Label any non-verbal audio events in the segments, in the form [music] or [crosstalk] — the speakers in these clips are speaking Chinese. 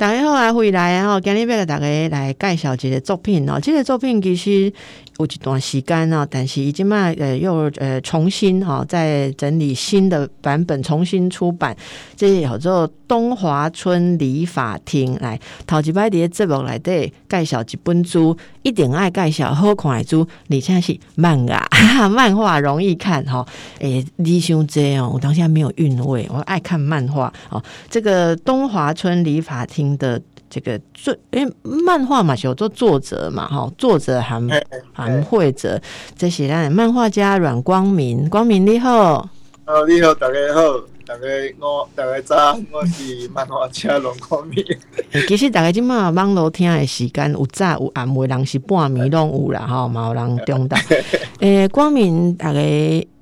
大家好，阿慧来啊！今日要给大家来介绍一个作品哦。这个作品其实有一段时间哦，但是已经嘛呃又呃重新哈在整理新的版本，重新出版。这叫做东华村理发厅来头一摆伫节目内底介绍一本书，一定爱介绍好看的书，而且是漫画，[laughs] 漫画容易看哈。诶，你想这样，我当下没有韵味，我爱看漫画哦。这个东华村理发厅。的这个作，因为漫画嘛，有做作者嘛，哈，作者韩韩会者，这些咱漫画家阮光明，光明你好，哦，你好，大家好，大家我大家早，我是漫画家阮光明。[laughs] 其实大家今嘛网络听的时间有早有暗，有人是半暝拢有啦，哈，嘛有人中到。[laughs] 诶，光明大家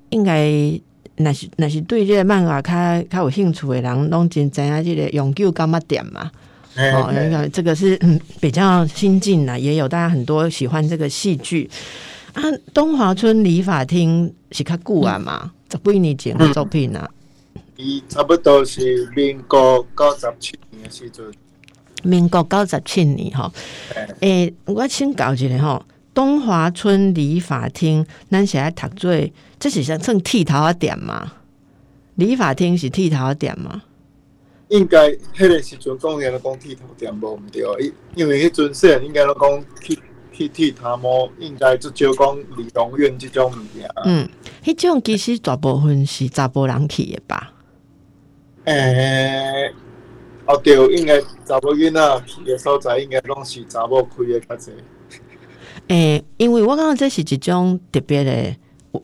应该那是那是对这个漫画较较有兴趣的人，拢真知影这个永久干嘛点嘛。哦，那个这个是嗯比较新进的，也有大家很多喜欢这个戏剧啊。东华村理发厅是较古啊嘛，十几年前的作品啊。伊差不多是民国九十七年的时阵。民国九十七年吼，诶，我先搞一下吼，东华村理发厅，咱是在读做，这是算剃头的店嘛？理发厅是剃头的店吗？应该迄个时阵讲起来讲剃头店无毋对，因因为迄阵细人应该拢讲剃剃剃头毛，应该就少讲美容院即种物件。嗯，迄种其实大部分是查甫人去的吧？诶，哦对，应该查甫囡仔去的所在，应该拢是查某开的较济。[laughs] 诶，因为我感觉这是一种特别的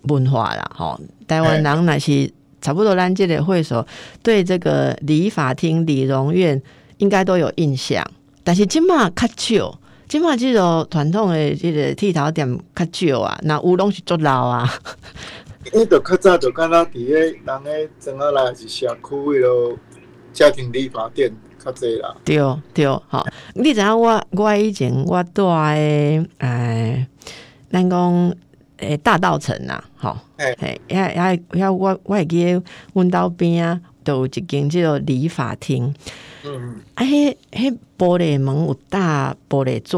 文化啦，吼，台湾人若是。差不多，咱这个会所对这个理发厅、理容院应该都有印象。但是今嘛较少，今嘛这种传统的这个剃头店较少啊，那有拢是做老啊。伊着较早就敢若伫个人诶庄仔内是社区迄落家庭理发店较济啦。对对，好，你知影我我以前我住诶，哎，咱讲。诶，大道城呐，吼，诶，遐遐遐，我我会记，阮兜边啊，都有一间即个理发厅，嗯，啊，迄迄玻璃门有大玻璃纸，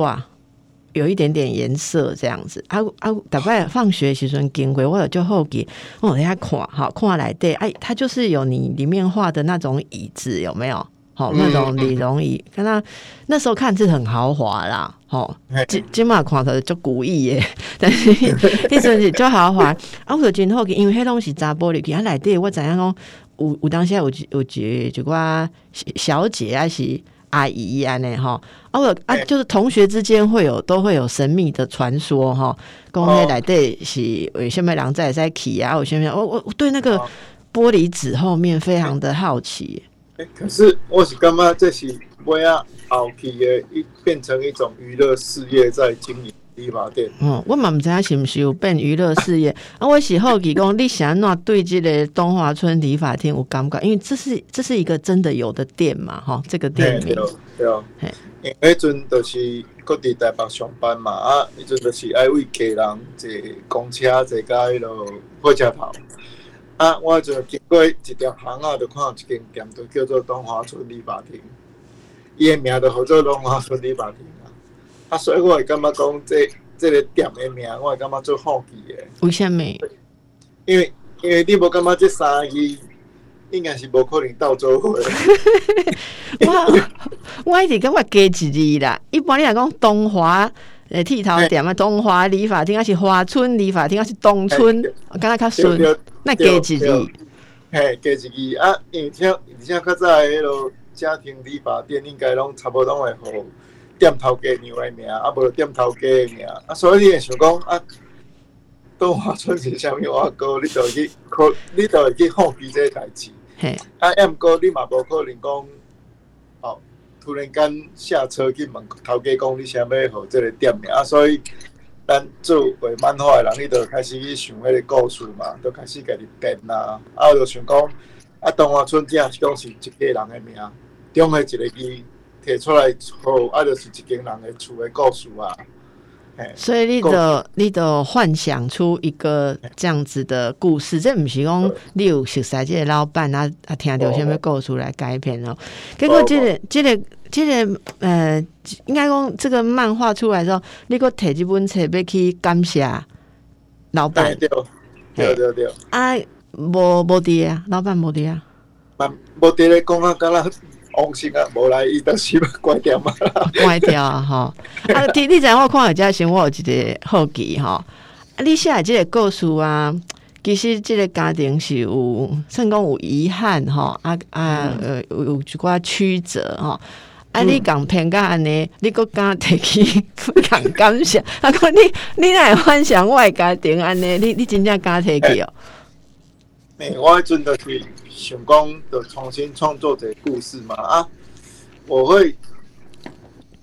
有一点点颜色这样子，啊啊，大概放学时阵经过，我有就好奇，我等下看，好看来对，哎，它就是有你里面画的那种椅子，有没有？好，那种李容椅，看他那时候看是很豪华啦，吼，金金马看头就古意耶，[laughs] 但是那阵是就豪华。啊，我今后因为迄东西砸玻璃，他来底我怎样讲？有有当下有有几就个小姐还是阿姨安尼哈？啊，我啊，就是同学之间会有都会有神秘的传说哈。公迄来对是有什么人在在起啊？有什么？我我我对那个玻璃纸后面非常的好奇。可是我是感觉这是为啊后期的一变成一种娱乐事业在经营理发店。嗯，我嘛唔知影是毋是有变娱乐事业。[laughs] 啊，我是好奇讲，你想怎对这个东华村理发厅有感觉？因为这是这是一个真的有的店嘛，哈，这个店名。对啊，因为迄阵就是各地台北上班嘛，啊，迄阵就是爱为家人坐公车坐到迄落火车头。啊！我就经过一条巷仔，就看到一间店，就叫做东华村理发厅。伊的名就叫做东华村理发厅啊。啊，所以我会感觉讲，这这个店的名，我会感觉做好奇的。为什么？因为因为你无感觉这三个字应该是无可能倒做伙。[laughs] 我我一直感觉加一字啦。一般你来讲，东华。诶，剃头店啊，东华理发厅，啊是华村理发厅，啊是东村？我感觉较顺，那加一字，嘿，加一字啊！而且而且较早迄落家庭理发店，应该拢差不多会互店头家娘的名，啊，无店头家的名，啊，所以你会想讲啊，东华村是虾米话哥，你就去可，你就会去好奇这个代志，嘿，啊，毋过你嘛无可能讲，哦。突然间下车去问头家讲你想要互这个店名啊，所以咱做画漫画的人，伊就开始去想迄个故事嘛，就开始家己编啦，啊，就想讲啊，东华村正是讲是一个人的名，中的一个字摕出来后，啊，就是一间人的厝的故事啊。所以你的你的幻想出一个这样子的故事，这不是讲你有熟悉这个老板啊啊，听到什么故事来改编哦。结果这个这个这个呃，应该讲这个漫画出来之后，你个摕这本册要去感谢老板，对对对对。啊，无无滴啊，老板无滴啊，无滴咧讲啊，干啦。放心啊，无来伊都是要关掉嘛。关掉啊，哈！啊，你你知我看下先，我有一个好奇哈。啊，你写即个故事啊，其实即个家庭是有，算讲有遗憾哈。啊啊，呃，有有一寡曲折哈。啊，你讲评价安尼，你个敢提起讲感想？啊，讲你你来幻想外家庭安尼，你你真正敢提起哦？诶，我真的是。想讲的重新创作这故事嘛啊，我会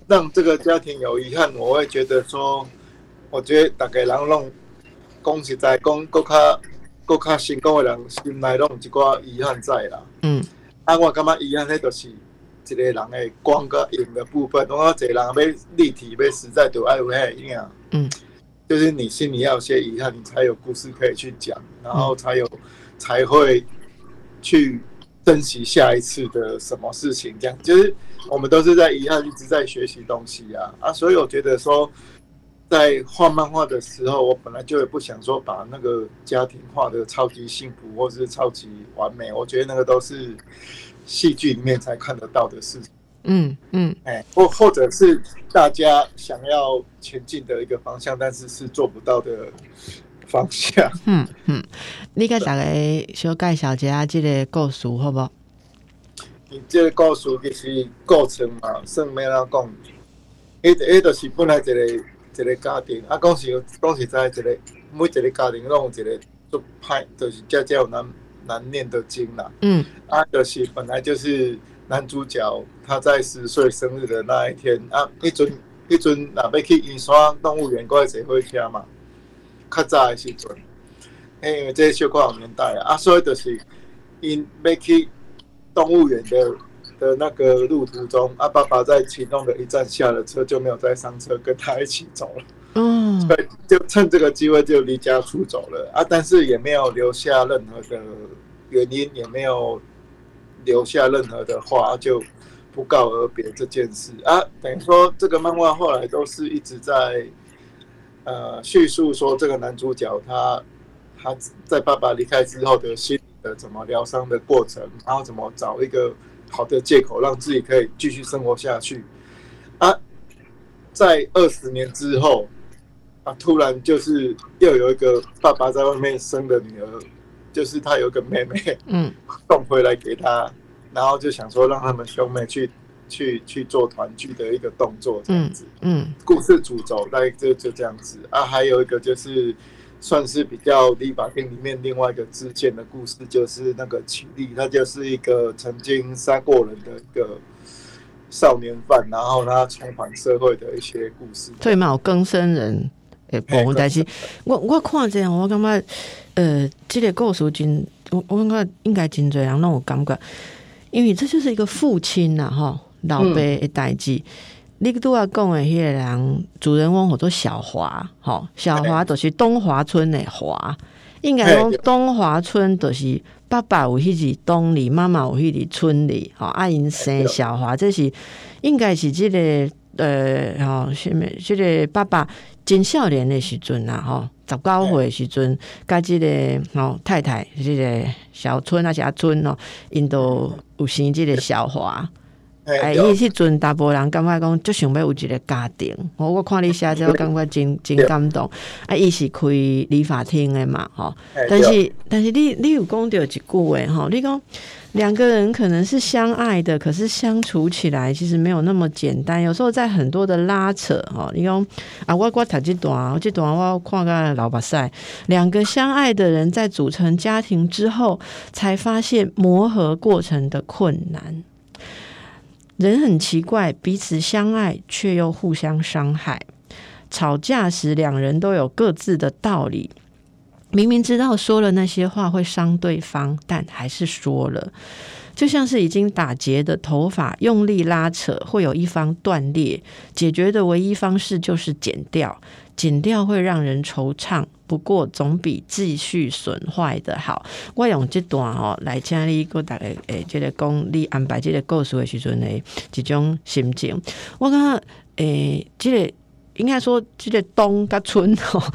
让这个家庭有遗憾，我会觉得说，我觉得大家人拢讲实在讲，更较更较成功的人心内拢一寡遗憾在啦。嗯，啊，我感觉遗憾，迄就是一个人的光跟影的部分。我一个人要立体，要实在，就爱有遐影。嗯，就是你心里要有些遗憾，你才有故事可以去讲，然后才有才会。去珍惜下一次的什么事情，这样就是我们都是在遗憾，一直在学习东西啊啊！所以我觉得说，在画漫画的时候，我本来就也不想说把那个家庭画的超级幸福或是超级完美，我觉得那个都是戏剧里面才看得到的事情。嗯嗯，哎，或或者是大家想要前进的一个方向，但是是做不到的。方向。[laughs] 嗯嗯，你甲大家小介绍一下这个故事好不？好这个故事其实过程嘛，算咩啦讲？迄迄就是本来一个一个家庭，啊，讲是讲是在一个每一个家庭拢有一个做派，就是家家有难难念的经啦。嗯，啊，就是本来就是男主角他在十岁生日的那一天啊，迄阵迄阵若要去银山动物园过来坐火车嘛。较早的时阵，因为这小可有年代啊，所以就是因要去动物园的的那个路途中，啊，爸爸在启动的一站下了车，就没有再上车跟他一起走了。嗯，所以就趁这个机会就离家出走了啊，但是也没有留下任何的原因，也没有留下任何的话，就不告而别这件事啊。等于说，这个漫画后来都是一直在。呃，叙述说这个男主角他他在爸爸离开之后的心理的怎么疗伤的过程，然后怎么找一个好的借口让自己可以继续生活下去。啊，在二十年之后，啊，突然就是又有一个爸爸在外面生的女儿，就是他有个妹妹，嗯，[laughs] 送回来给他，然后就想说让他们兄妹去。去去做团聚的一个动作，这样子。嗯，故事主轴大概就就这样子啊。还有一个就是算是比较《立法庭》里面另外一个支线的故事，就是那个起立，他就是一个曾经杀过人的一个少年犯，然后他重返社会的一些故事。对嘛，更生人诶，部分，但是我我看这样，我感觉呃，这个故事真，我我感觉应该真多人拢有感觉，因为这就是一个父亲呐，哈。老爸的代志，你都要讲的迄个人，主人翁叫做小华，吼，小华就是东华村的华，应该讲东华村就是爸爸有迄个东里，妈妈有迄个村里，吼，阿因生小华，这是应该是这个呃，吼，什么？即个爸爸真少年的时阵啊，吼，十九岁时阵，甲这个吼太太，这个小春啊，是阿春哦，因都有生即个小华。哎，伊迄阵大部分人感觉讲，就想要有一个家庭。我我看你写这，[laughs] 我感觉真真感动。啊，伊是开理发厅的嘛，吼。但是但是你你有讲到一句话吼，你讲两个人可能是相爱的，可是相处起来其实没有那么简单。有时候在很多的拉扯，吼，你讲啊，我我读这段，我这段我看个老巴赛，两个相爱的人在组成家庭之后，才发现磨合过程的困难。人很奇怪，彼此相爱却又互相伤害。吵架时，两人都有各自的道理，明明知道说了那些话会伤对方，但还是说了。就像是已经打结的头发，用力拉扯会有一方断裂，解决的唯一方式就是剪掉。剪掉会让人惆怅，不过总比继续损坏的好。我用这段哦来请你给大家诶，这个讲你安排这个故事的时阵的一种心情。我感觉诶，这个应该说这个冬甲春吼。[laughs]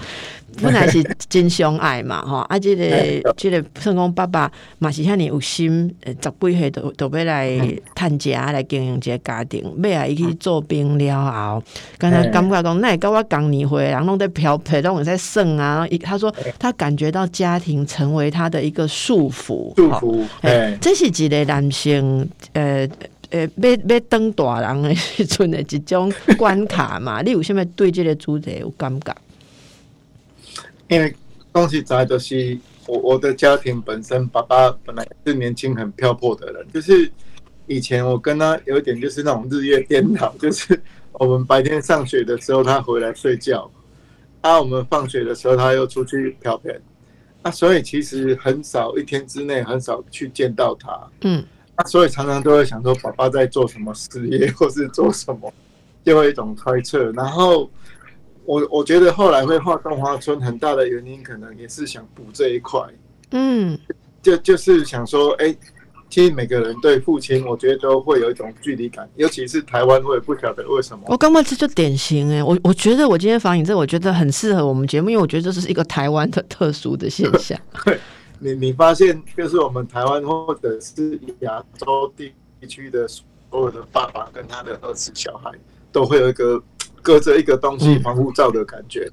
本来是真相爱嘛，吼！啊，这个 [laughs] 这个算讲爸爸嘛是遐尼有心，十几岁都都要来探家来经营一个家庭，尾啊伊去做兵了后，刚才感觉讲，那跟我讲年会，然后弄在漂配，拢在算啊。他说他感觉到家庭成为他的一个束缚，束缚。哎，这是一个男性，呃呃，要要当大人的 [laughs] 时阵的一种关卡嘛。你有啥物对这个主题有感觉？因为东西在都是我我的家庭本身，爸爸本来是年轻很漂泊的人，就是以前我跟他有一点就是那种日夜颠倒，就是我们白天上学的时候他回来睡觉，啊，我们放学的时候他又出去漂片，啊，所以其实很少一天之内很少去见到他，嗯，啊，所以常常都会想说爸爸在做什么事业或是做什么，就会一种猜测，然后。我我觉得后来会画动画村，很大的原因可能也是想补这一块。嗯，就就是想说，哎，其实每个人对父亲，我觉得都会有一种距离感，尤其是台湾，我也不晓得为什么。我刚刚这就典型哎，我我觉得我今天访你这，我觉得很适合我们节目，因为我觉得这是一个台湾的特殊的现象。[laughs] 对，你你发现就是我们台湾或者是亚洲地区的所有的爸爸跟他的儿子小孩，都会有一个。隔着一个东西防护罩的感觉，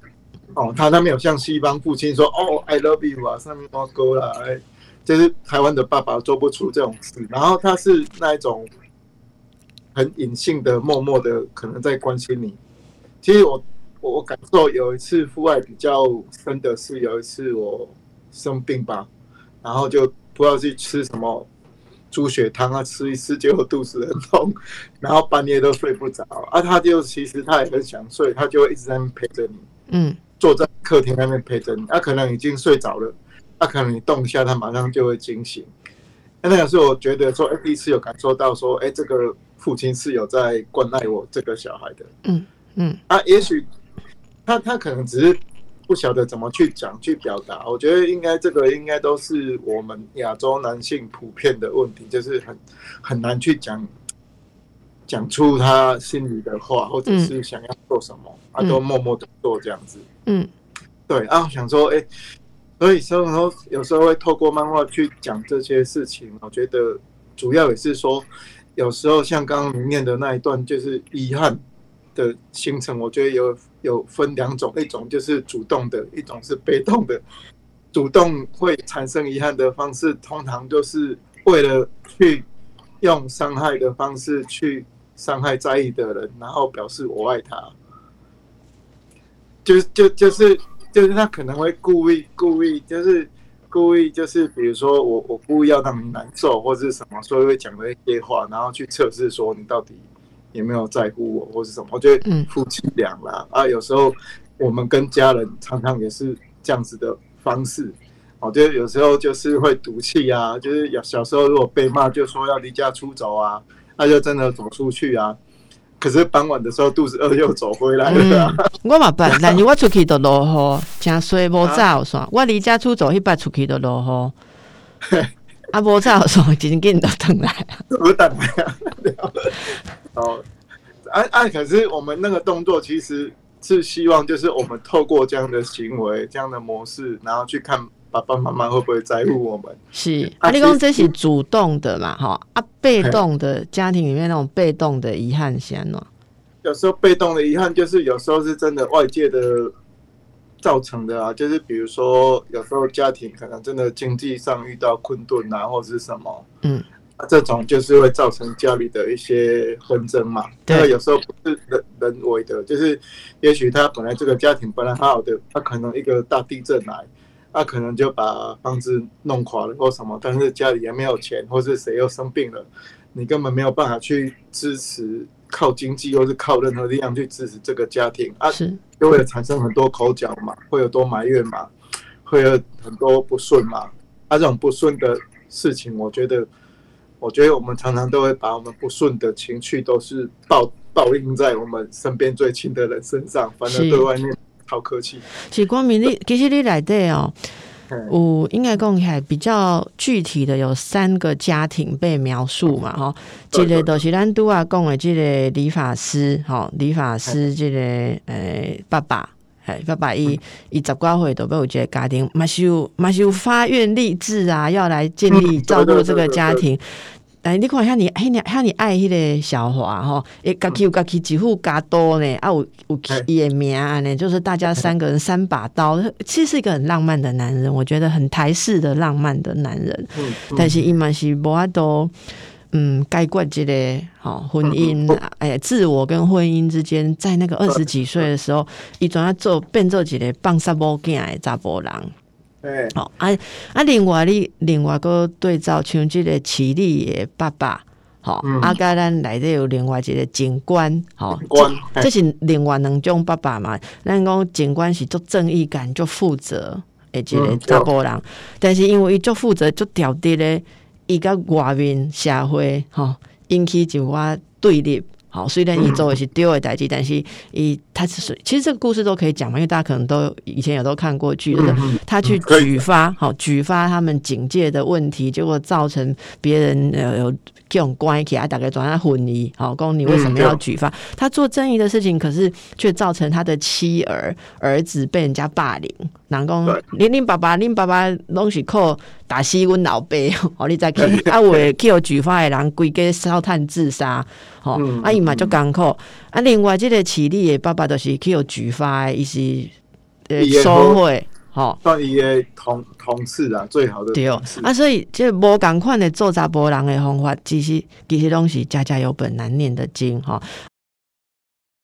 哦，他他没有像西方父亲说哦，I love you 啊，上面挂钩了，哎，就是台湾的爸爸做不出这种事，然后他是那一种很隐性的、默默的，可能在关心你。其实我我感受有一次父爱比较深的是有一次我生病吧，然后就不知道去吃什么。猪血汤啊，吃一吃结果肚子很痛，[laughs] 然后半夜都睡不着啊。他就其实他也很想睡，他就会一直在那陪着你，嗯，坐在客厅那边陪着你。他可能已经睡着了，他可能你动一下，他马上就会惊醒。那个时候我觉得说，哎，第一次有感受到说，哎，这个父亲是有在关爱我这个小孩的，嗯嗯。啊，也许他他可能只是。不晓得怎么去讲、去表达，我觉得应该这个应该都是我们亚洲男性普遍的问题，就是很很难去讲讲出他心里的话，或者是想要做什么，他都默默的做这样子。嗯，对啊，想说，哎，所以说有时候会透过漫画去讲这些事情，我觉得主要也是说，有时候像刚刚念的那一段，就是遗憾。的形成，我觉得有有分两种，一种就是主动的，一种是被动的。主动会产生遗憾的方式，通常就是为了去用伤害的方式去伤害在意的人，然后表示我爱他。就就就是就是他可能会故意故意就是故意就是比如说我我故意要让你难受或者是什么，所以会讲那些话，然后去测试说你到底。有没有在乎我，或是什么？我觉得夫妻俩啦啊，有时候我们跟家人常常也是这样子的方式。我觉得有时候就是会赌气啊，就是小小时候如果被骂，就说要离家出走啊，那就真的走出去啊。可是傍晚的时候肚子饿又走回来了。我嘛办，但是我出去都落雨，真衰无早算。我离家出走，一摆出去都落雨。啊，无早算，真紧都等来。不等来啊。哦，啊啊！可是我们那个动作其实是希望，就是我们透过这样的行为、这样的模式，然后去看爸爸妈妈会不会在乎我们。是，啊，你讲这是主动的嘛？哈啊，被动的家庭里面那种被动的遗憾，先呢。有时候被动的遗憾，就是有时候是真的外界的造成的啊，就是比如说有时候家庭可能真的经济上遇到困顿啊，或者是什么，嗯。这种就是会造成家里的一些纷争嘛。对，有时候不是人人为的，就是也许他本来这个家庭本来好好的，他可能一个大地震来，他可能就把房子弄垮了或什么，但是家里也没有钱，或是谁又生病了，你根本没有办法去支持靠经济，或是靠任何力量去支持这个家庭啊，是就会产生很多口角嘛，会有多埋怨嘛，会有很多不顺嘛。啊，这种不顺的事情，我觉得，我觉得我们常常都会把我们不顺的情绪都是报报应在我们身边最亲的人身上，反而对外面好客气。其实光明，你其实你来对哦。我应该讲起来比较具体的有三个家庭被描述嘛，哈，这个都是咱都啊讲的这个理发师，哈，理发师这个诶爸爸，哎，爸爸伊伊十几岁都被我觉得家庭，马修马修发愿立志啊，要来建立照顾这个家庭。哎，你看，遐你，遐你，遐你爱迄个小华吼，诶，家己有家己几户家多呢，啊，有有伊的名呢，就是大家三个人三把刀，其实是一个很浪漫的男人，我觉得很台式的浪漫的男人。嗯，但是伊嘛是无法度，嗯，解决这个吼婚姻，哎，自我跟婚姻之间，在那个二十几岁的时候，伊总要做变做一个放杀某囝的查甫人。好啊啊！另外你另外个对照像即个齐力的爸爸，好啊，甲咱内底有另外一个警官，好，这是另外两种爸爸嘛。咱讲警官是做正义感、做负责的一个查甫人，但是因为伊做负责、做调低咧，伊甲外面社会吼引起就我对立。好，虽然伊做的是丢的代志，但是伊他是其实这个故事都可以讲嘛，因为大家可能都以前也都看过剧，就是他去举发，好举发他们警戒的问题，结果造成别人呃有这种关系啊，大概转他混疑，好，公你为什么要举发？他做正义的事情，可是却造成他的妻儿儿子被人家霸凌。南公，恁恁爸爸恁爸爸拢是靠打死阮老爸，哦，你再去啊，为去有举发的人规家烧炭自杀，吼，啊伊嘛足艰苦，啊，另外即个起立的爸爸都是去有举发的，伊是呃收贿。吼，算伊诶同同事啊，最好的对哦。啊，所以这无共款的做查甫人的方法，其实其实拢是家家有本难念的经哈。